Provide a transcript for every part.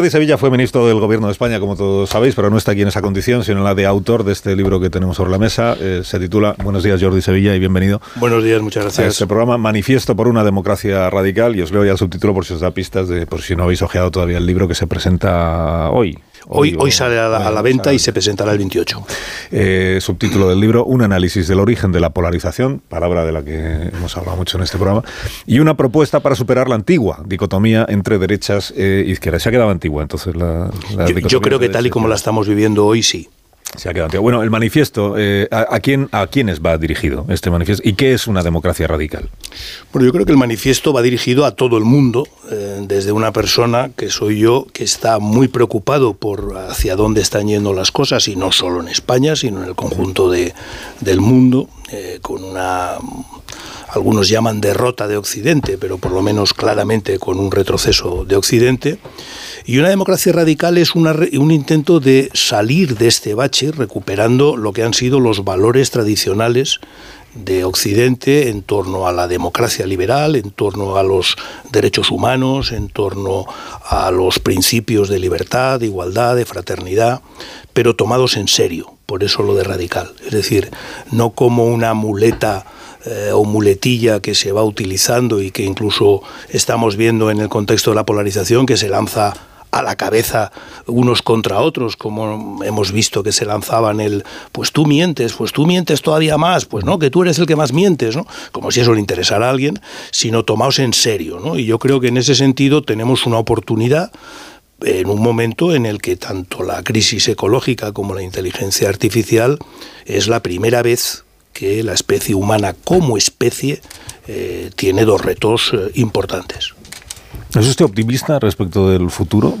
Jordi Sevilla fue ministro del Gobierno de España, como todos sabéis, pero no está aquí en esa condición, sino en la de autor de este libro que tenemos sobre la mesa. Eh, se titula Buenos días, Jordi Sevilla, y bienvenido. Buenos días, muchas gracias. A este programa Manifiesto por una democracia radical, y os leo ya el subtítulo por si os da pistas, de, por si no habéis ojeado todavía el libro que se presenta hoy, Hoy, hoy, sale a la, venta y se presentará el 28. Eh, subtítulo del libro, un análisis del origen de la polarización, palabra de la que hemos hablado mucho en este programa, y una propuesta para superar la antigua dicotomía entre derechas e izquierdas. Se ha quedado antigua entonces la, yo creo que tal y como la estamos viviendo hoy, sí. Se ha quedado. Bueno, el manifiesto, eh, ¿a, quién, ¿a quiénes va dirigido este manifiesto? ¿Y qué es una democracia radical? Bueno, yo creo que el manifiesto va dirigido a todo el mundo, eh, desde una persona que soy yo, que está muy preocupado por hacia dónde están yendo las cosas, y no solo en España, sino en el conjunto de, del mundo, eh, con una algunos llaman derrota de Occidente, pero por lo menos claramente con un retroceso de Occidente. Y una democracia radical es un intento de salir de este bache recuperando lo que han sido los valores tradicionales de Occidente en torno a la democracia liberal, en torno a los derechos humanos, en torno a los principios de libertad, de igualdad, de fraternidad, pero tomados en serio, por eso lo de radical. Es decir, no como una muleta eh, o muletilla que se va utilizando y que incluso estamos viendo en el contexto de la polarización que se lanza a la cabeza unos contra otros, como hemos visto que se lanzaban el, pues tú mientes, pues tú mientes todavía más, pues no, que tú eres el que más mientes, ¿no? Como si eso le interesara a alguien, sino tomaos en serio, ¿no? Y yo creo que en ese sentido tenemos una oportunidad en un momento en el que tanto la crisis ecológica como la inteligencia artificial es la primera vez que la especie humana como especie eh, tiene dos retos eh, importantes. ¿Es usted optimista respecto del futuro?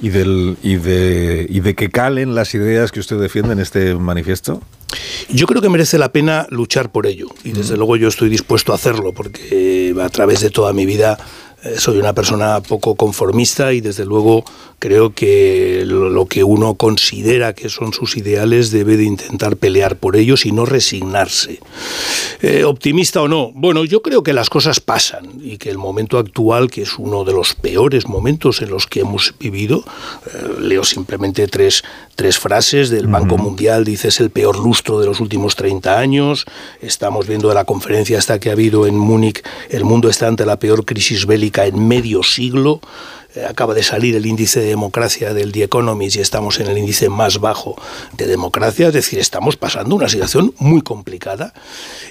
Y, del, y, de, y de que calen las ideas que usted defiende en este manifiesto? Yo creo que merece la pena luchar por ello y desde luego yo estoy dispuesto a hacerlo porque a través de toda mi vida eh, soy una persona poco conformista y desde luego creo que lo que uno considera que son sus ideales debe de intentar pelear por ellos y no resignarse. Eh, optimista o no, bueno, yo creo que las cosas pasan y que el momento actual, que es uno de los peores momentos en los que hemos vivido, eh, leo simplemente tres, tres frases del Banco Mundial, dice es el peor lustro de los últimos 30 años, estamos viendo de la conferencia hasta que ha habido en Múnich, el mundo está ante la peor crisis bélica en medio siglo. Eh, acaba de salir el índice de democracia del The Economist y estamos en el índice más bajo de democracia, es decir, estamos pasando una situación muy complicada.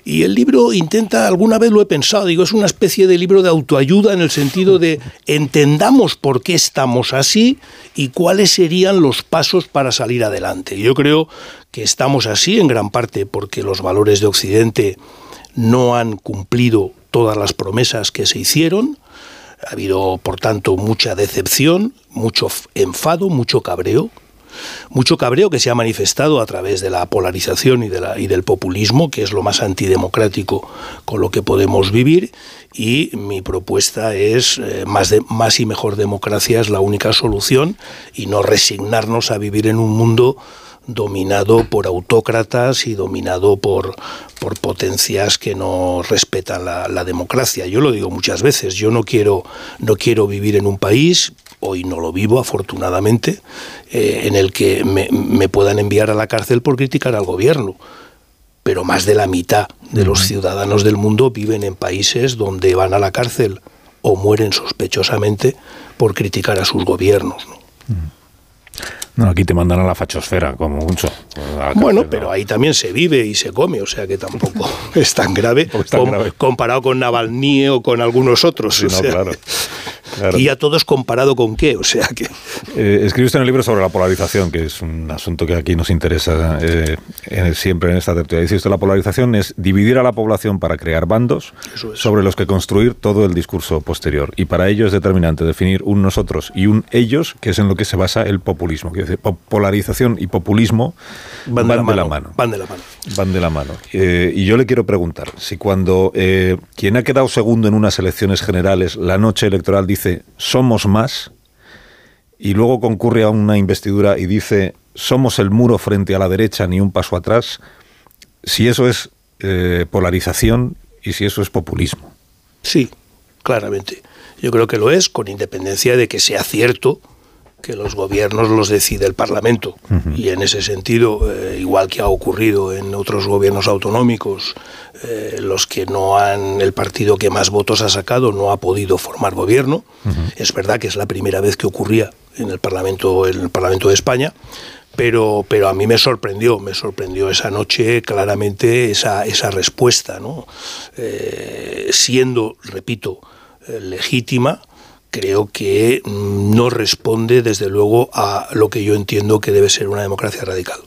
Y el libro intenta, alguna vez lo he pensado, digo, es una especie de libro de autoayuda en el sentido de entendamos por qué estamos así y cuáles serían los pasos para salir adelante. Yo creo que estamos así en gran parte porque los valores de Occidente no han cumplido todas las promesas que se hicieron, ha habido, por tanto, mucha decepción, mucho enfado, mucho cabreo, mucho cabreo que se ha manifestado a través de la polarización y, de la, y del populismo, que es lo más antidemocrático con lo que podemos vivir, y mi propuesta es eh, más, de, más y mejor democracia es la única solución y no resignarnos a vivir en un mundo dominado por autócratas y dominado por, por potencias que no respetan la, democracia. Yo lo digo muchas veces, yo no quiero, no quiero vivir en un país, hoy no lo vivo afortunadamente, eh, en el que me, me puedan enviar a la cárcel por criticar al gobierno pero más de la mitad de los ciudadanos del mundo viven en países donde van a la cárcel o mueren sospechosamente por criticar a sus gobiernos. ¿no? No, aquí te mandan a la fachosfera, como mucho. Bueno, pero ahí también se vive y se come, o sea que tampoco es tan grave, comparado con Navalny o con algunos otros. claro. ¿Y a todos comparado con qué? O sea que... Eh, escribiste en el libro sobre la polarización, que es un asunto que aquí nos interesa eh, siempre en esta tertulia. Dice la polarización es dividir a la población para crear bandos sobre los que construir todo el discurso posterior. Y para ello es determinante definir un nosotros y un ellos, que es en lo que se basa el populismo. Que polarización y populismo van, de, la mano, Van de la mano. Van de la mano. Eh, y yo le quiero preguntar, si cuando quien ha quedado segundo en unas elecciones generales, la noche electoral dice dice somos más y luego concurre a una investidura y dice somos el muro frente a la derecha ni un paso atrás, si eso es eh, polarización y si eso es populismo. Sí, claramente. Yo creo que lo es, con independencia de que sea cierto que los gobiernos los decide el Parlamento. Y en ese sentido, eh, igual que ha ocurrido en otros gobiernos autonómicos, eh, los que no han, el partido que más votos ha sacado no ha podido formar gobierno. Es verdad que es la primera vez que ocurría en el Parlamento, en el Parlamento de España. Pero, pero a mí me sorprendió, me sorprendió esa noche claramente esa, esa respuesta, ¿no? Eh, siendo, repito, legítima, creo que mm, no responde, desde luego, a lo que yo entiendo que debe ser una democracia radical.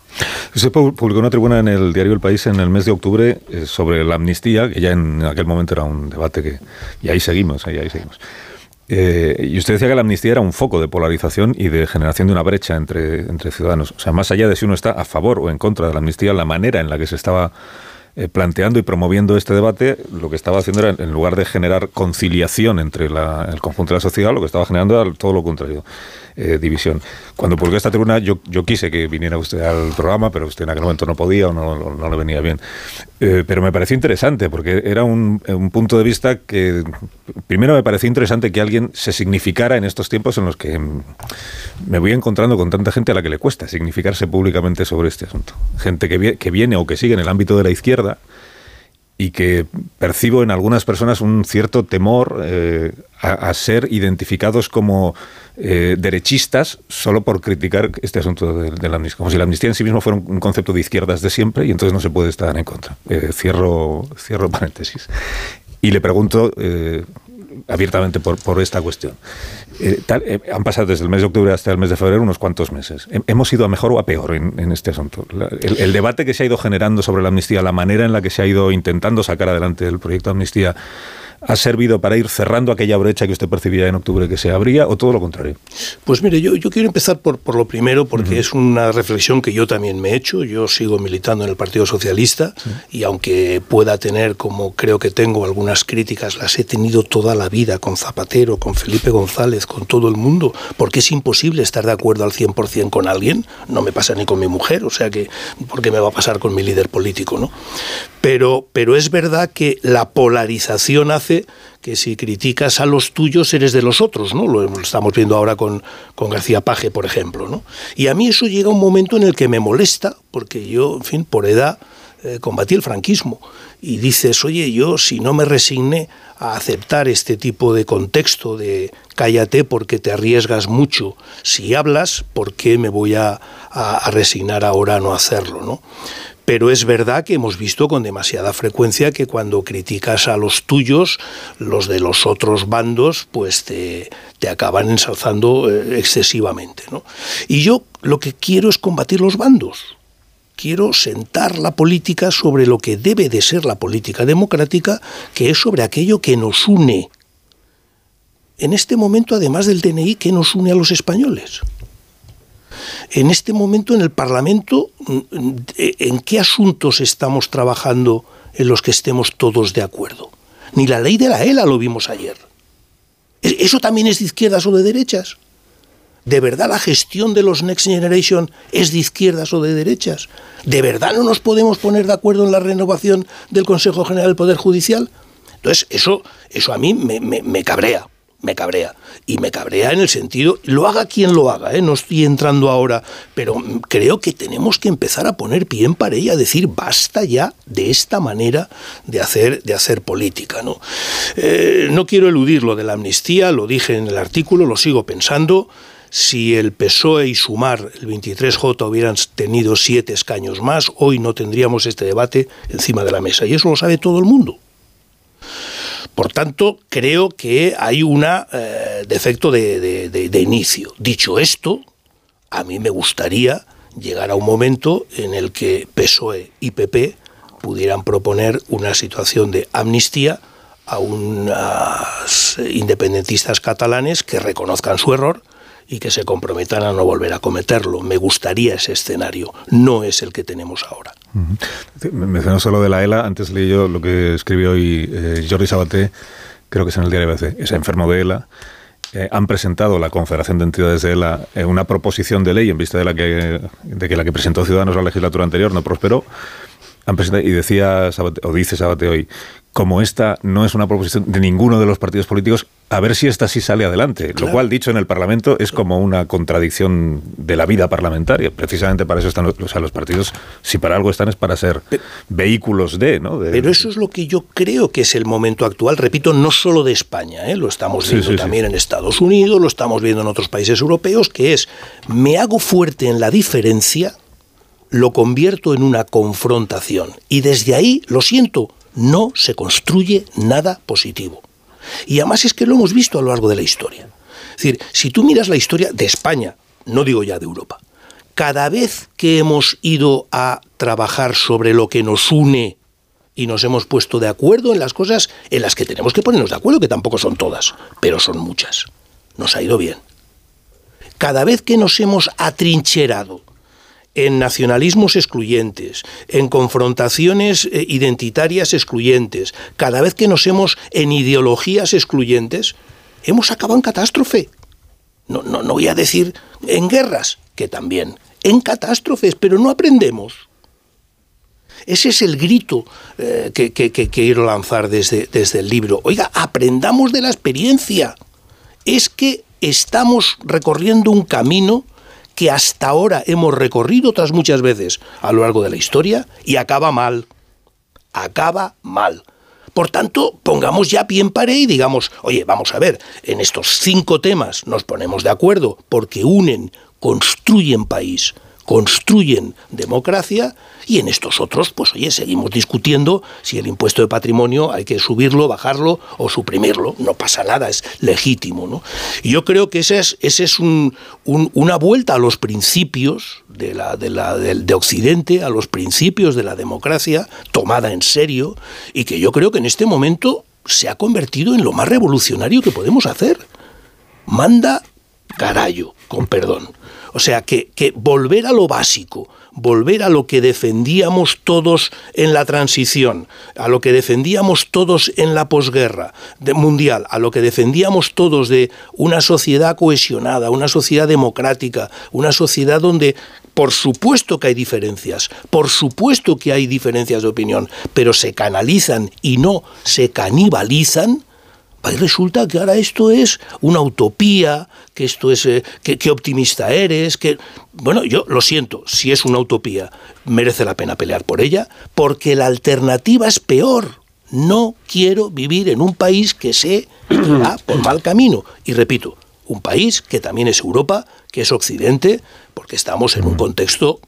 Usted publicó una tribuna en el diario El País en el mes de octubre eh, sobre la amnistía, que ya en aquel momento era un debate que... Y ahí seguimos, ahí, seguimos. Eh, y usted decía que la amnistía era un foco de polarización y de generación de una brecha entre, entre ciudadanos. O sea, más allá de si uno está a favor o en contra de la amnistía, la manera en la que se estaba eh, planteando y promoviendo este debate, lo que estaba haciendo era, en lugar de generar conciliación entre el conjunto de la sociedad, lo que estaba generando era todo lo contrario. Eh, división. Cuando publiqué esta tribuna, yo, quise que viniera usted al programa, pero usted en aquel momento no podía o no, le venía bien. Eh, pero me pareció interesante, porque era un, un, punto de vista que, primero me pareció interesante que alguien se significara en estos tiempos en los que me voy encontrando con tanta gente a la que le cuesta significarse públicamente sobre este asunto. Gente que, que viene o que sigue en el ámbito de la izquierda y que percibo en algunas personas un cierto temor eh, a, ser identificados como eh, derechistas solo por criticar este asunto de, la amnistía. Como si la amnistía en sí mismo fuera un, concepto de izquierdas de siempre y entonces no se puede estar en contra. Eh, cierro, cierro paréntesis. Y le pregunto abiertamente por, por esta cuestión. Eh, eh, han pasado desde el mes de octubre hasta el mes de febrero unos cuantos meses. ¿Hemos ido a mejor o a peor en, este asunto? el, debate que se ha ido generando sobre la amnistía, la manera en la que se ha ido intentando sacar adelante el proyecto de amnistía, ha servido para ir cerrando aquella brecha que usted percibía en octubre que se abría o todo lo contrario? Pues mire, yo, yo quiero empezar por, por lo primero porque es una reflexión que yo también me he hecho. Yo sigo militando en el Partido Socialista y aunque pueda tener, como creo que tengo, algunas críticas, las he tenido toda la vida con Zapatero, con Felipe González, con todo el mundo, porque es imposible estar de acuerdo al 100% con alguien. No me pasa ni con mi mujer, o sea que, ¿por qué me va a pasar con mi líder político? ¿no? Pero, pero es verdad que la polarización hace que si criticas a los tuyos eres de los otros, ¿no? Lo estamos viendo ahora con, García Paje, por ejemplo, ¿no? Y a mí eso llega un momento en el que me molesta, porque yo, en fin, por edad eh, combatí el franquismo. Y dices, oye, yo si no me resigné a aceptar este tipo de contexto de cállate porque te arriesgas mucho, si hablas, ¿por qué me voy a, a, a resignar ahora a no hacerlo? ¿no? Pero es verdad que hemos visto con demasiada frecuencia que cuando criticas a los tuyos, los de los otros bandos, pues te, te acaban ensalzando eh, excesivamente. ¿no? Y yo lo que quiero es combatir los bandos. Quiero sentar la política sobre lo que debe de ser la política democrática, que es sobre aquello que nos une. En este momento, además del DNI, ¿qué nos une a los españoles? En este momento en el Parlamento, ¿en qué asuntos estamos trabajando en los que estemos todos de acuerdo? Ni la ley de la ELA lo vimos ayer. ¿E-, ¿Eso también es de izquierdas o de derechas? ¿De verdad la gestión de los Next Generation es de izquierdas o de derechas? ¿De verdad no nos podemos poner de acuerdo en la renovación del Consejo General del Poder Judicial? Entonces, eso, eso a mí me, me cabrea me cabrea. Y me cabrea en el sentido, lo haga quien lo haga, ¿eh? no estoy entrando ahora, pero creo que tenemos que empezar a poner pie en pared y a decir basta ya de esta manera de hacer, de hacer política. ¿no? Eh, no quiero eludir lo de la amnistía, lo dije en el artículo, lo sigo pensando. Si el PSOE y Sumar, el 23J, hubieran tenido siete escaños más, hoy no tendríamos este debate encima de la mesa. Y eso lo sabe todo el mundo. Por tanto, creo que hay un eh, defecto de, inicio. Dicho esto, a mí me gustaría llegar a un momento en el que PSOE y PP pudieran proponer una situación de amnistía a unos independentistas catalanes que reconozcan su error y que se comprometan a no volver a cometerlo. Me gustaría ese escenario, no es el que tenemos ahora. Me mencionó solo de la ELA, antes leí yo lo que escribió hoy eh, Jordi Sabaté, creo que es en el diario ABC, es enfermo de ELA. Eh, han presentado la Confederación de Entidades de ELA eh, una proposición de ley en vista de, la que, de que la que presentó Ciudadanos la legislatura anterior no prosperó han presentado, y decía o dice Sabate hoy, como esta no es una proposición de ninguno de los partidos políticos, a ver si esta sí sale adelante. Lo cual, dicho en el Parlamento, es como una contradicción de la vida parlamentaria. Precisamente para eso están los, o sea, los partidos, si para algo están, es para ser vehículos de, ¿no? Pero eso es lo que yo creo que es el momento actual, repito, no solo de España, ¿eh? lo estamos viendo también en Estados Unidos, lo estamos viendo en otros países europeos, que es, me hago fuerte en la diferencia, lo convierto en una confrontación. Y desde ahí, lo siento, no se construye nada positivo. Y además es que lo hemos visto a lo largo de la historia. Es decir, si tú miras la historia de España, no digo ya de Europa, cada vez que hemos ido a trabajar sobre lo que nos une y nos hemos puesto de acuerdo en las cosas en las que tenemos que ponernos de acuerdo, que tampoco son todas, pero son muchas, nos ha ido bien. Cada vez que nos hemos atrincherado en nacionalismos excluyentes, en confrontaciones eh, identitarias excluyentes, cada vez que nos hemos en ideologías excluyentes, hemos acabado en catástrofe. No, no, no voy a decir en guerras, que también, en catástrofes, pero no aprendemos. Ese es el grito eh, que, que, quiero lanzar desde, desde el libro. Oiga, aprendamos de la experiencia. Es que estamos recorriendo un camino que hasta ahora hemos recorrido otras muchas veces a lo largo de la historia y acaba mal. Acaba mal. Por tanto, pongamos ya pie en pared y digamos, oye, vamos a ver, en estos cinco temas nos ponemos de acuerdo porque unen, construyen país, construyen democracia y en estos otros, pues oye, seguimos discutiendo si el impuesto de patrimonio hay que subirlo, bajarlo o suprimirlo. No pasa nada, es legítimo. ¿no? Y yo creo que ese es, ese es un, una vuelta a los principios de, la, de, la, de, Occidente, a los principios de la democracia, tomada en serio, y que yo creo que en este momento se ha convertido en lo más revolucionario que podemos hacer. Manda carallo, con perdón. O sea, que, volver a lo básico, volver a lo que defendíamos todos en la transición, a lo que defendíamos todos en la posguerra mundial, a lo que defendíamos todos de una sociedad cohesionada, una sociedad democrática, una sociedad donde por supuesto que hay diferencias, por supuesto que hay diferencias de opinión, pero se canalizan y no se canibalizan, Ahí resulta que ahora esto es una utopía, que esto es, eh, que, optimista eres, que... Bueno, yo lo siento, si es una utopía, merece la pena pelear por ella, porque la alternativa es peor. No quiero vivir en un país que se va por mal camino. Y repito, un país que también es Europa, que es Occidente, porque estamos en un contexto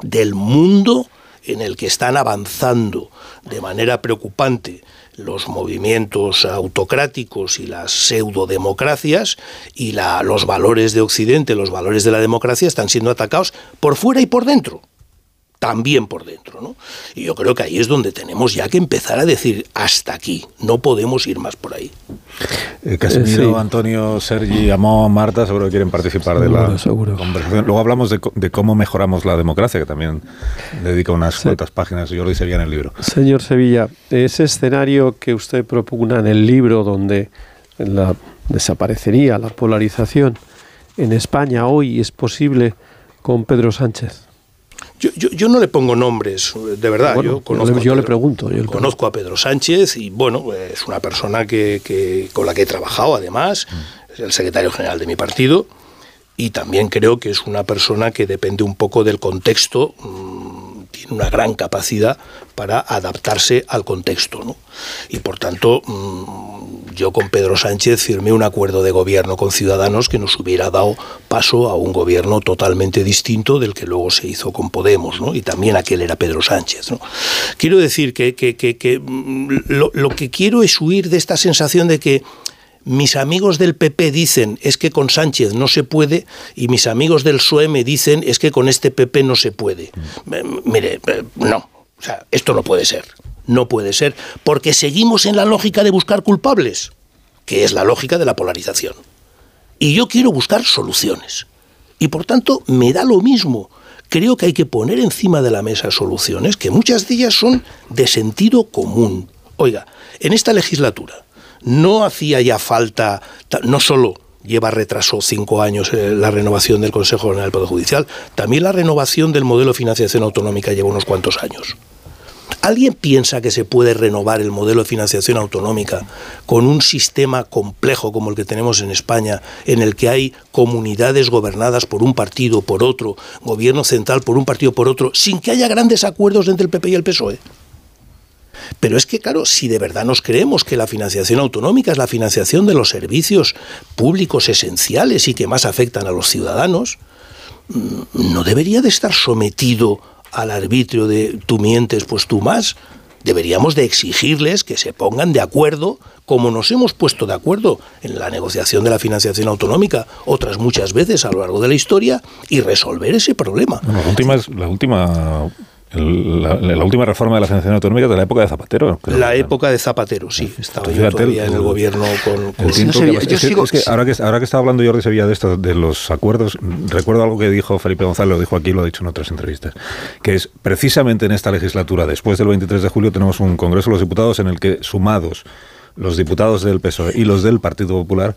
del mundo en el que están avanzando de manera preocupante los movimientos autocráticos y las pseudodemocracias y los valores de Occidente, los valores de la democracia están siendo atacados por fuera y por dentro también por dentro. ¿no? Y yo creo que ahí es donde tenemos ya que empezar a decir hasta aquí, no podemos ir más por ahí. Eh, Casimiro, Antonio, Sergi, Amón, Marta, seguro que quieren participar de la conversación. Luego hablamos de, cómo mejoramos la democracia, que también dedica unas cuantas páginas, yo lo Sevilla en el libro. Señor Sevilla, ese escenario que usted propugna en el libro donde la, desaparecería la polarización en España hoy es posible con Pedro Sánchez. Yo, no le pongo nombres, de verdad. yo conozco yo le pregunto. conozco a Pedro Sánchez y, bueno, es una persona que, con la que he trabajado, además, es el secretario general de mi partido y también creo que es una persona que depende un poco del contexto, mm, tiene una gran capacidad para adaptarse al contexto. ¿no? Y por tanto, mm, yo con Pedro Sánchez firmé un acuerdo de gobierno con Ciudadanos que nos hubiera dado paso a un gobierno totalmente distinto del que luego se hizo con Podemos, ¿no? y también aquel era Pedro Sánchez. ¿no? Quiero decir que, que, mm, lo, lo que quiero es huir de esta sensación de que mis amigos del PP dicen es que con Sánchez no se puede y mis amigos del PSOE me dicen es que con este PP no se puede. Mire, no, o sea, esto no puede ser. No puede ser, porque seguimos en la lógica de buscar culpables, que es la lógica de la polarización. Y yo quiero buscar soluciones. Y por tanto, me da lo mismo. Creo que hay que poner encima de la mesa soluciones que muchas de ellas son de sentido común. Oiga, en esta legislatura no hacía ya falta, no solo lleva retraso cinco años eh, la renovación del Consejo General del Poder Judicial, también la renovación del modelo de financiación autonómica lleva unos cuantos años. ¿Alguien piensa que se puede renovar el modelo de financiación autonómica con un sistema complejo como el que tenemos en España, en el que hay comunidades gobernadas por un partido, por otro, gobierno central por un partido, por otro, sin que haya grandes acuerdos entre el PP y el PSOE? Pero es que, claro, si de verdad nos creemos que la financiación autonómica es la financiación de los servicios públicos esenciales y que más afectan a los ciudadanos, mm, no debería de estar sometido al arbitrio de tú mientes, pues tú más. Deberíamos de exigirles que se pongan de acuerdo, como nos hemos puesto de acuerdo en la negociación de la financiación autonómica otras muchas veces a lo largo de la historia, y resolver ese problema. última, la última la, última reforma de la financiación autonómica de la época de Zapatero. La época de Zapatero, sí. Estaba yo todavía en el gobierno con... ahora, que, ahora que estaba hablando Jordi Sevilla de esto, de los acuerdos, recuerdo algo que dijo Felipe González, lo dijo aquí, lo ha dicho en otras entrevistas, que es precisamente en esta legislatura, después del 23 de julio, tenemos un Congreso de los Diputados en el que sumados los diputados del PSOE y los del Partido Popular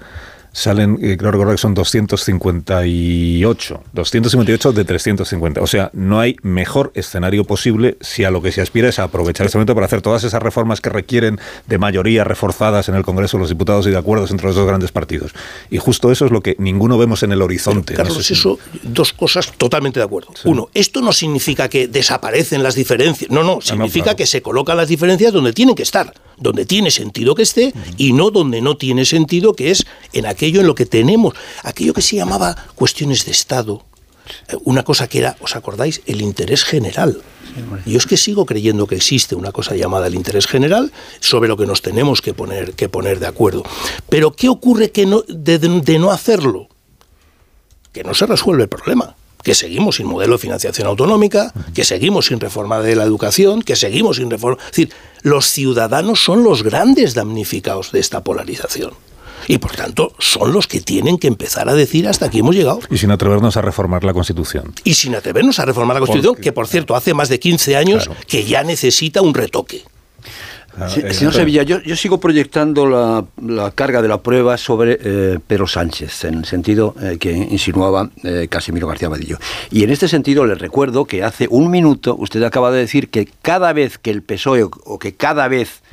salen, eh, creo recordar que son 258, 258 de 350. O sea, no hay mejor escenario posible si a lo que se aspira es a aprovechar este momento para hacer todas esas reformas que requieren de mayoría reforzadas en el Congreso de los Diputados y de acuerdos entre los dos grandes partidos. Y justo eso es lo que ninguno vemos en el horizonte. Carlos, eso, dos cosas totalmente de acuerdo. Uno, esto no significa que desaparecen las diferencias. No, no, significa que se colocan las diferencias donde tienen que estar, donde tiene sentido que esté y no donde no tiene sentido, que es en aquel aquello en lo que tenemos, aquello que se llamaba cuestiones de Estado, eh, una cosa que era, ¿os acordáis? El interés general. Yo es que sigo creyendo que existe una cosa llamada el interés general sobre lo que nos tenemos que poner, que poner de acuerdo. Pero ¿qué ocurre que no, de, no hacerlo? Que no se resuelve el problema que seguimos sin modelo de financiación autonómica, que seguimos sin reforma de la educación, que seguimos sin reforma. Es decir, los ciudadanos son los grandes damnificados de esta polarización y por tanto son los que tienen que empezar a decir hasta aquí hemos llegado. Y sin atrevernos a reformar la Constitución. Y sin atrevernos a reformar la Constitución, que por cierto hace más de 15 años que ya necesita un retoque. Ah, eh, señor Sevilla, yo, sigo proyectando la, carga de la prueba sobre eh, Pedro Sánchez, en el sentido eh, que insinuaba Casimiro García Madillo. Y en este sentido le recuerdo que hace un minuto usted acaba de decir que cada vez que el PSOE o que cada vez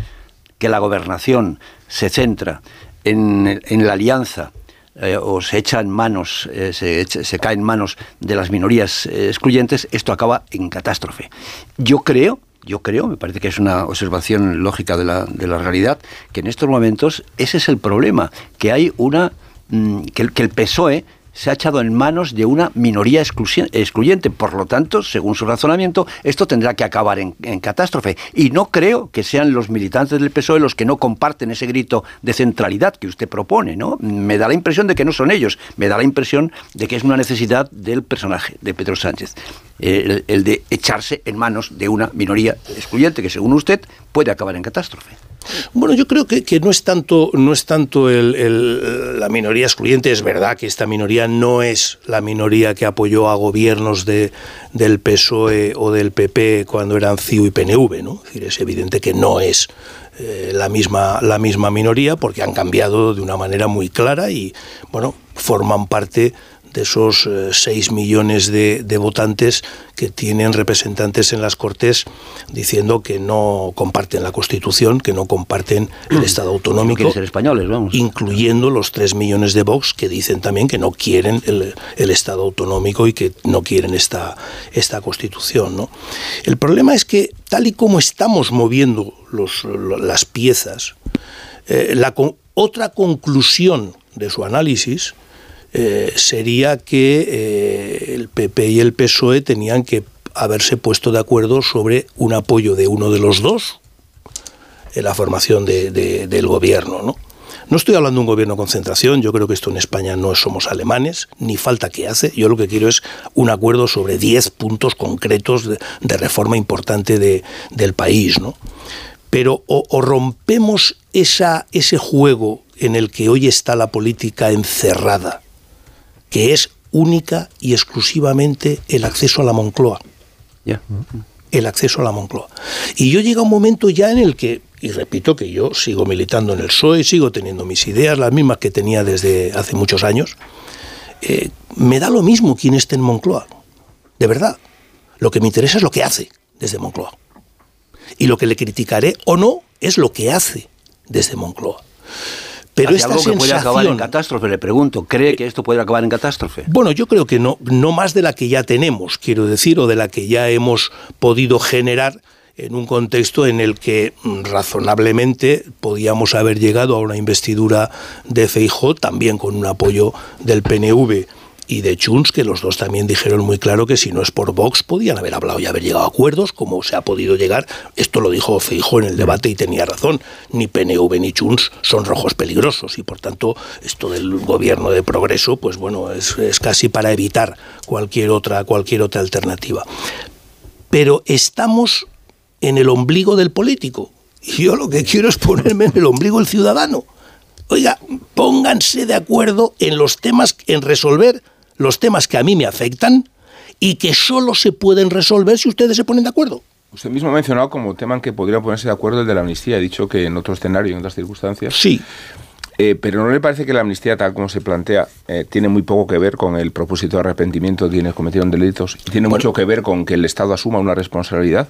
que la gobernación se centra en, la alianza eh, o se echa en manos, eh, se, se, cae en manos de las minorías eh, excluyentes, esto acaba en catástrofe. Yo creo, yo creo, me parece que es una observación lógica de la, de la realidad, que en estos momentos ese es el problema, que hay una mm, que el PSOE se ha echado en manos de una minoría excluyente. Por lo tanto, según su razonamiento, esto tendrá que acabar en, catástrofe. Y no creo que sean los militantes del PSOE los que no comparten ese grito de centralidad que usted propone. ¿no? Me da la impresión de que no son ellos. Me da la impresión de que es una necesidad del personaje, de Pedro Sánchez. el de echarse en manos de una minoría excluyente que, según usted, puede acabar en catástrofe. Bueno, yo creo que, no es tanto, no es tanto la minoría excluyente, es verdad que esta minoría no es la minoría que apoyó a gobiernos de, del PSOE o del PP cuando eran CIU y PNV, ¿no? Es, decir, es evidente que no es eh, la, misma, la misma minoría porque han cambiado de una manera muy clara y, bueno, forman parte de esos 6 eh, millones de, votantes que tienen representantes en las Cortes diciendo que no comparten la Constitución, que no comparten el Estado autonómico, ser españoles, vamos. incluyendo los 3 millones de Vox que dicen también que no quieren el, Estado autonómico y que no quieren esta, esta Constitución. ¿no? El problema es que tal y como estamos moviendo los, las piezas, eh, la, otra conclusión de su análisis eh, sería que eh, el PP y el PSOE tenían que haberse puesto de acuerdo sobre un apoyo de uno de los dos en la formación del gobierno. ¿no? no estoy hablando de un gobierno de concentración, yo creo que esto en España no somos alemanes, ni falta que hace. Yo lo que quiero es un acuerdo sobre 10 puntos concretos de, reforma importante de, del país. ¿no? Pero o, rompemos ese juego en el que hoy está la política encerrada, que es única y exclusivamente el acceso a la Moncloa. El acceso a la Moncloa. Y yo llega un momento ya en el que, y repito que yo sigo militando en el PSOE, sigo teniendo mis ideas, las mismas que tenía desde hace muchos años, eh, me da lo mismo quién esté en Moncloa. De verdad. Lo que me interesa es lo que hace desde Moncloa. Y lo que le criticaré o no es lo que hace desde Moncloa. Pero esta algo que puede acabar en catástrofe, le pregunto, ¿cree que esto puede acabar en catástrofe? Bueno, yo creo que no, no más de la que ya tenemos, quiero decir, o de la que ya hemos podido generar en un contexto en el que mm, razonablemente podíamos haber llegado a una investidura de Feijó, también con un apoyo del PNV y de Chunz, que los dos también dijeron muy claro que si no es por Vox podían haber hablado y haber llegado a acuerdos, como se ha podido llegar. Esto lo dijo Feijó en el debate y tenía razón. Ni PNV ni Chunz son rojos peligrosos y por tanto esto del gobierno de progreso, pues bueno, es, es casi para evitar cualquier otra, cualquier otra alternativa. Pero estamos en el ombligo del político. Y yo lo que quiero es ponerme en el ombligo del ciudadano. Oiga, pónganse de acuerdo en los temas, en resolver los temas que a mí me afectan y que solo se pueden resolver si ustedes se ponen de acuerdo. Usted mismo ha mencionado como tema en que podría ponerse de acuerdo el de la amnistía. Ha dicho que en otro escenario, en otras circunstancias. Sí. Eh, pero ¿no le parece que la amnistía, tal como se plantea, eh, tiene muy poco que ver con el propósito de arrepentimiento de quienes cometieron delitos y tiene mucho que ver con que el Estado asuma una responsabilidad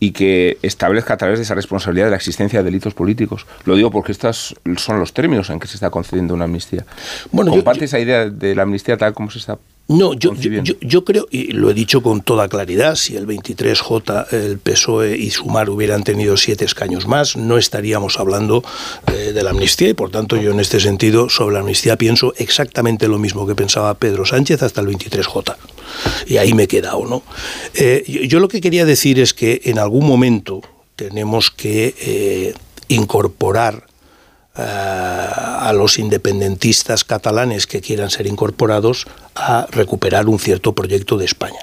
y que establezca a través de esa responsabilidad la existencia de delitos políticos. Lo digo porque estos son los términos en que se está concediendo una amnistía. Bueno, ¿Comparte esa idea de la amnistía tal como se está no, yo, yo, creo, y lo he dicho con toda claridad, si el 23J, el PSOE y Sumar hubieran tenido siete escaños más, no estaríamos hablando eh, de la amnistía y por tanto yo en este sentido sobre la amnistía pienso exactamente lo mismo que pensaba Pedro Sánchez hasta el 23J. Y ahí me he quedado, ¿no? Eh, yo lo que quería decir es que en algún momento tenemos que eh, incorporar a los independentistas catalanes que quieran ser incorporados a recuperar un cierto proyecto de España.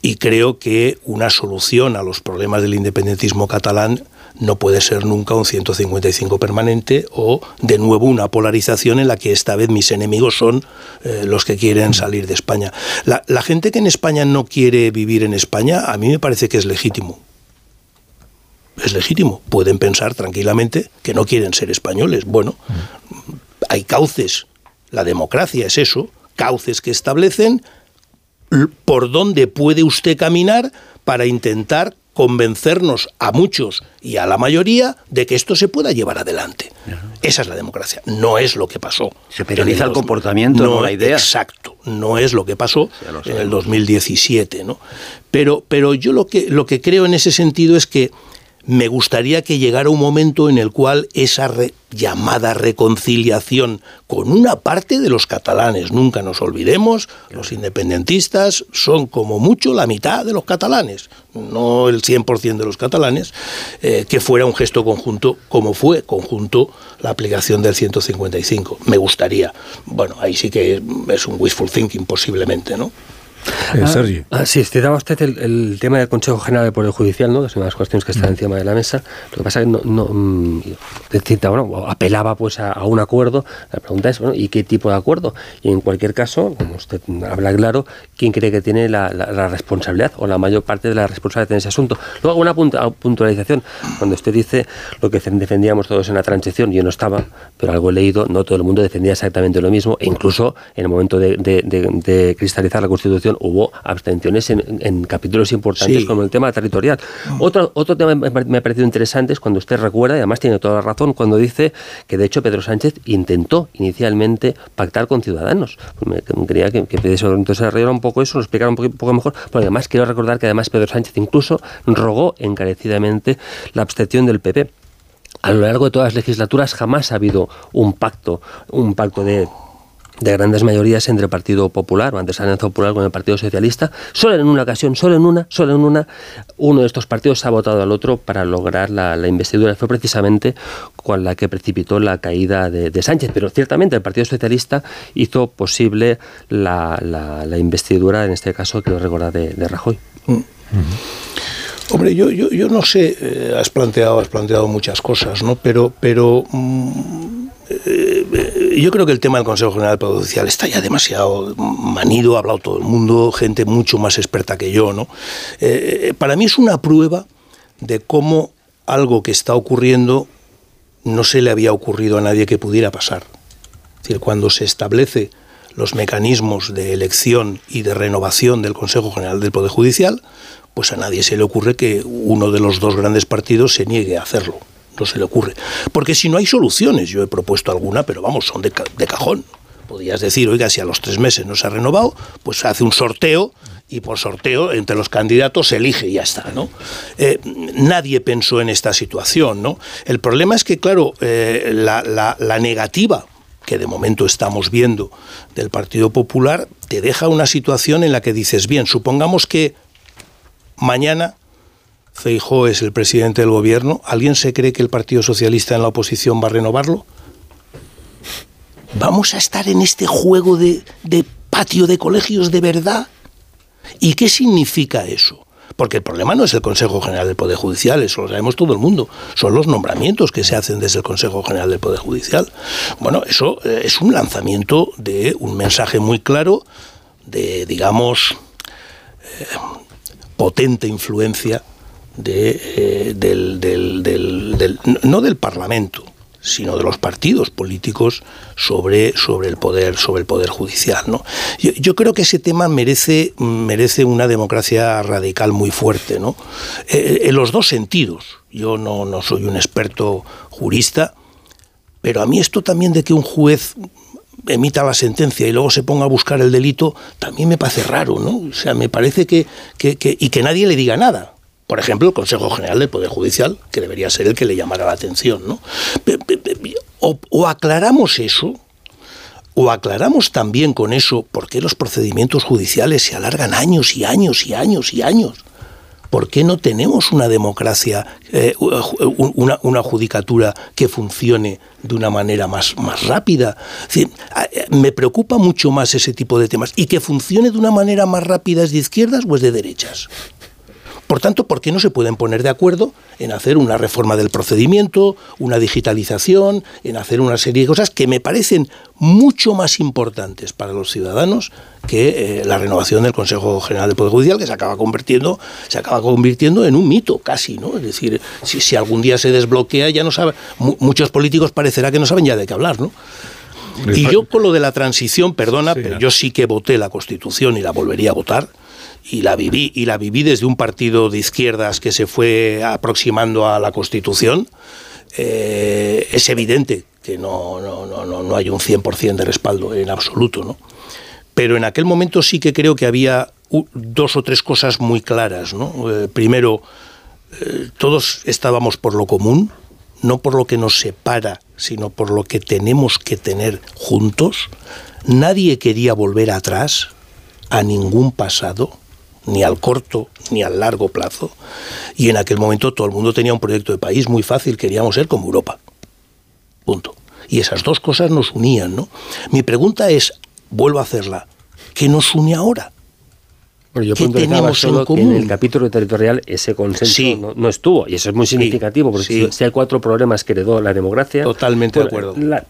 Y creo que una solución a los problemas del independentismo catalán no puede ser nunca un 155 permanente o de nuevo una polarización en la que esta vez mis enemigos son eh, los que quieren salir de España. La, la gente que en España no quiere vivir en España, a mí me parece que es legítimo es legítimo. Pueden pensar tranquilamente que no quieren ser españoles. Bueno, hay cauces. La democracia es eso, cauces que establecen por dónde puede usted caminar para intentar convencernos a muchos y a la mayoría de que esto se pueda llevar adelante. Esa es la democracia. No es lo que pasó. Se penaliza el comportamiento, no, la idea. Exacto. No es lo que pasó en el 2017, ¿no? Pero, pero yo lo que, lo que creo en ese sentido es que me gustaría que llegara un momento en el cual esa llamada reconciliación con una parte de los catalanes, nunca nos olvidemos, los independentistas son como mucho la mitad de los catalanes, no el 100% de los catalanes, eh, que fuera un gesto conjunto como fue conjunto la aplicación del 155. Me gustaría. Bueno, ahí sí que es un wishful thinking posiblemente, ¿no? Eh, Sergio. Ah, sí, citaba usted el, tema del Consejo General del Poder Judicial, ¿no? es una de las cuestiones que están mm. encima de la mesa. Lo que pasa es que no, no mm, bueno, apelaba pues a, un acuerdo. La pregunta es, bueno, ¿y qué tipo de acuerdo? Y en cualquier caso, como usted habla claro, ¿quién cree que tiene la, responsabilidad o la mayor parte de la responsabilidad en ese asunto? Luego, una puntualización. Cuando usted dice lo que defendíamos todos en la transición, yo no estaba, pero algo he leído, no todo el mundo defendía exactamente lo mismo, e incluso en el momento de cristalizar la Constitución hubo abstenciones en, capítulos importantes como el tema territorial. Otro, otro tema me ha parecido interesante es cuando usted recuerda, y además tiene toda la razón, cuando dice que de hecho Pedro Sánchez intentó inicialmente pactar con Ciudadanos. Pues me, quería que, que entonces arreglara un poco eso, lo explicara un poco, mejor, pero además quiero recordar que además Pedro Sánchez incluso rogó encarecidamente la abstención del PP a lo largo de todas las legislaturas jamás ha habido un pacto, un pacto de de grandes mayorías entre el Partido Popular o antes Alianza Popular con el Partido Socialista. Solo en una ocasión, solo en una, solo en una, uno de estos partidos ha votado al otro para lograr la, investidura. Fue precisamente con la que precipitó la caída de, Sánchez. Pero ciertamente el Partido Socialista hizo posible la, investidura, en este caso, que lo recuerda, de, Rajoy. Mm. Hombre, yo, yo, yo, no sé, eh, has planteado, has planteado muchas cosas, ¿no? Pero, pero mm, eh, yo creo que el tema del Consejo General Judicial está ya demasiado manido, ha hablado todo el mundo, gente mucho más experta que yo, ¿no? Eh, para mí es una prueba de cómo algo que está ocurriendo no se le había ocurrido a nadie que pudiera pasar. Es decir, cuando se establece los mecanismos de elección y de renovación del Consejo General del Poder Judicial, pues a nadie se le ocurre que uno de los dos grandes partidos se niegue a hacerlo. No se le ocurre. Porque si no hay soluciones, yo he propuesto alguna, pero vamos, son de, cajón. Podrías decir, oiga, si a los tres meses no se ha renovado, pues se hace un sorteo y por sorteo entre los candidatos se elige y ya está, ¿no? Eh, nadie pensó en esta situación, ¿no? El problema es que, claro, eh, la negativa que de momento estamos viendo del Partido Popular, te deja una situación en la que dices, bien, supongamos que mañana Feijó es el presidente del gobierno, ¿alguien se cree que el Partido Socialista en la oposición va a renovarlo? ¿Vamos a estar en este juego de, patio de colegios de verdad? ¿Y qué significa eso? Porque el problema no es el Consejo General del Poder Judicial, eso lo sabemos todo el mundo. Son los nombramientos que se hacen desde el Consejo General del Poder Judicial. Bueno, eso eh, es un lanzamiento de un mensaje muy claro de, digamos, eh, potente influencia de, eh, del, no del Parlamento, sino de los partidos políticos sobre, sobre, el, poder, sobre el poder judicial. ¿no? Yo, creo que ese tema merece, merece una democracia radical muy fuerte, ¿no? Eh, en los dos sentidos. Yo no, no soy un experto jurista, pero a mí esto también de que un juez emita la sentencia y luego se ponga a buscar el delito, también me parece raro, ¿no? O sea, me parece que, que, que y que nadie le diga nada. Por ejemplo, el Consejo General del Poder Judicial, que debería ser el que le llamara la atención. ¿no? O, aclaramos eso, o aclaramos también con eso por qué los procedimientos judiciales se alargan años y años y años y años. ¿Por qué no tenemos una democracia, eh, una, una, judicatura que funcione de una manera más, más rápida? me preocupa mucho más ese tipo de temas. ¿Y que funcione de una manera más rápida es de izquierdas o es de derechas? Por tanto, ¿por qué no se pueden poner de acuerdo en hacer una reforma del procedimiento, una digitalización, en hacer una serie de cosas que me parecen mucho más importantes para los ciudadanos que eh, la renovación del Consejo General del Poder Judicial, que se acaba convirtiendo, se acaba convirtiendo en un mito casi, ¿no? Es decir, si, algún día se desbloquea, ya no sabe, muchos políticos parecerá que no saben ya de qué hablar, ¿no? Y yo con lo de la transición, perdona, pero yo sí que voté la Constitución y la volvería a votar y la viví y la viví desde un partido de izquierdas que se fue aproximando a la Constitución. Eh, es evidente que no, no, no, no hay un 100% de respaldo en absoluto, ¿no? Pero en aquel momento sí que creo que había dos o tres cosas muy claras, ¿no? Eh, primero, eh, todos estábamos por lo común, no por lo que nos separa, sino por lo que tenemos que tener juntos. Nadie quería volver atrás a ningún pasado ni al corto ni al largo plazo. Y en aquel momento todo el mundo tenía un proyecto de país muy fácil, queríamos ser como Europa. Punto. Y esas dos cosas nos unían, ¿no? Mi pregunta es, vuelvo a hacerla, ¿qué nos une ahora? Bueno, yo ¿Qué tenemos en común? en el capítulo territorial ese consenso no, estuvo, y eso es muy significativo, porque si, hay cuatro problemas que heredó la democracia... Totalmente de acuerdo la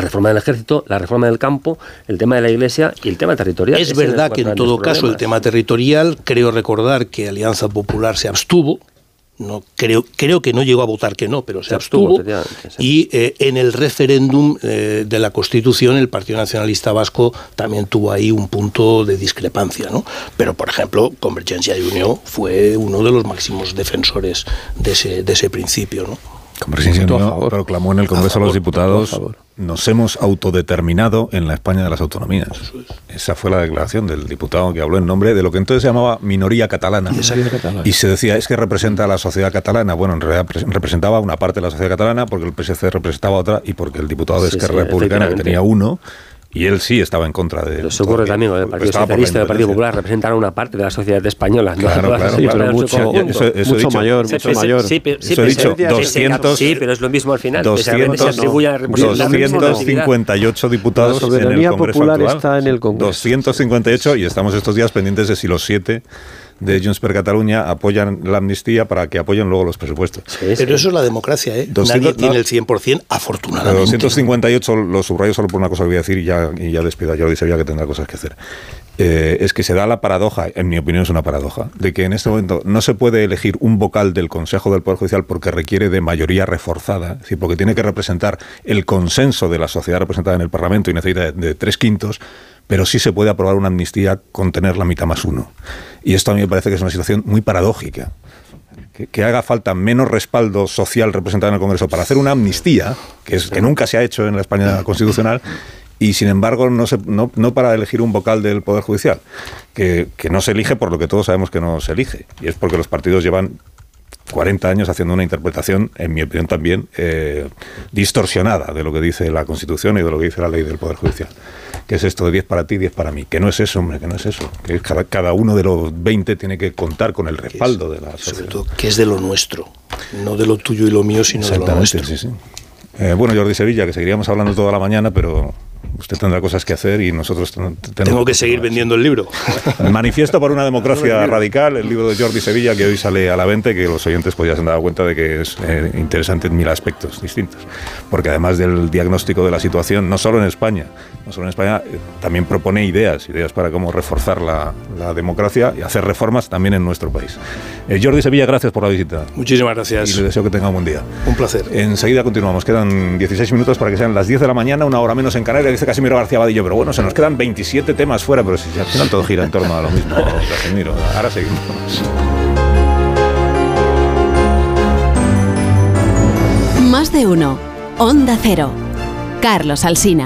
reforma del ejército, la reforma del campo, el tema de la iglesia y el tema territorial. Es verdad que en todo caso el tema territorial, creo recordar que Alianza Popular se abstuvo, no creo creo que no llegó a votar que no, pero se, abstuvo. Y eh, en el referéndum eh, de la Constitución el Partido Nacionalista Vasco también tuvo ahí un punto de discrepancia, ¿no? Pero por ejemplo, Convergencia y Unión fue uno de los máximos defensores de ese de ese principio, ¿no? Convergencia proclamó en el Congreso de los Diputados nos hemos autodeterminado en la España de las autonomías. Esa fue la declaración del diputado que habló en nombre de lo que entonces se llamaba minoría catalana. Y se decía, es que representa a la sociedad catalana. Bueno, en realidad representaba una parte de la sociedad catalana porque el PSC representaba otra y porque el diputado de Esquerra Republicana, que tenía uno, y él sí estaba en contra de. Eso ocurre también con el Partido Socialista y el Partido Popular. Representan a una parte de la sociedad española. Claro, claro, pero mucho, mucho mayor, mucho mayor. Sí, pero, sí, he dicho, 200, sí, pero es lo mismo al final. 200, se atribuye a 258 diputados en el Congreso Popular actual. está en el Congreso. 258 y estamos estos días pendientes de si los siete de Junts per Cataluña apoyan la amnistía para que apoyen luego los presupuestos. Pero eso es la democracia, ¿eh? Nadie tiene el 100%, afortunadamente. 258 lo subrayo solo por una cosa que voy a decir y ya, y ya despido a Jordi sabía que tendrá cosas que hacer. Eh, es que se da la paradoja, en mi opinión es una paradoja, de que en este momento no se puede elegir un vocal del Consejo del Poder Judicial porque requiere de mayoría reforzada, es decir, porque tiene que representar el consenso de la sociedad representada en el Parlamento y necesita de tres quintos, pero sí se puede aprobar una amnistía con tener la mitad más uno. Y esto a mí me parece que es una situación muy paradójica. Que, haga falta menos respaldo social representado en el Congreso para hacer una amnistía, que, es, que nunca se ha hecho en la España constitucional, y sin embargo no, se, no, no, para elegir un vocal del Poder Judicial, que, que, no se elige por lo que todos sabemos que no se elige, y es porque los partidos llevan 40 años haciendo una interpretación, en mi opinión también, eh, distorsionada de lo que dice la Constitución y de lo que dice la ley del Poder Judicial. Que es esto de 10 para ti, 10 para mí. Que no es eso, hombre, que no es eso. Que cada, cada uno de los 20 tiene que contar con el respaldo de la sociedad. Sobre todo, que es de lo nuestro. No de lo tuyo y lo mío, sino de lo nuestro. Sí, sí. Eh, bueno, Jordi Sevilla, que seguiríamos hablando toda la mañana, pero usted tendrá cosas que hacer y nosotros tenemos... Tengo que seguir vendiendo el libro. Manifiesto por una democracia radical, el libro de Jordi Sevilla, que hoy sale a la venta y que los oyentes pues ya se han dado cuenta de que es eh, interesante en mil aspectos distintos. Porque además del diagnóstico de la situación, no solo en España, no solo en España, eh, también propone ideas, ideas para cómo reforzar la, democracia y hacer reformas también en nuestro país. Eh, Jordi Sevilla, gracias por la visita. Muchísimas gracias. Y le deseo que tenga un buen día. Un placer. Enseguida continuamos. Quedan 16 minutos para que sean las 10 de la mañana, una hora menos en Canarias, dice Casimiro García Badillo. Pero bueno, se nos quedan 27 temas fuera, pero si al final todo gira en torno a lo mismo, Casimiro. Ahora seguimos. Más de uno. Onda Cero. Carlos Alsina.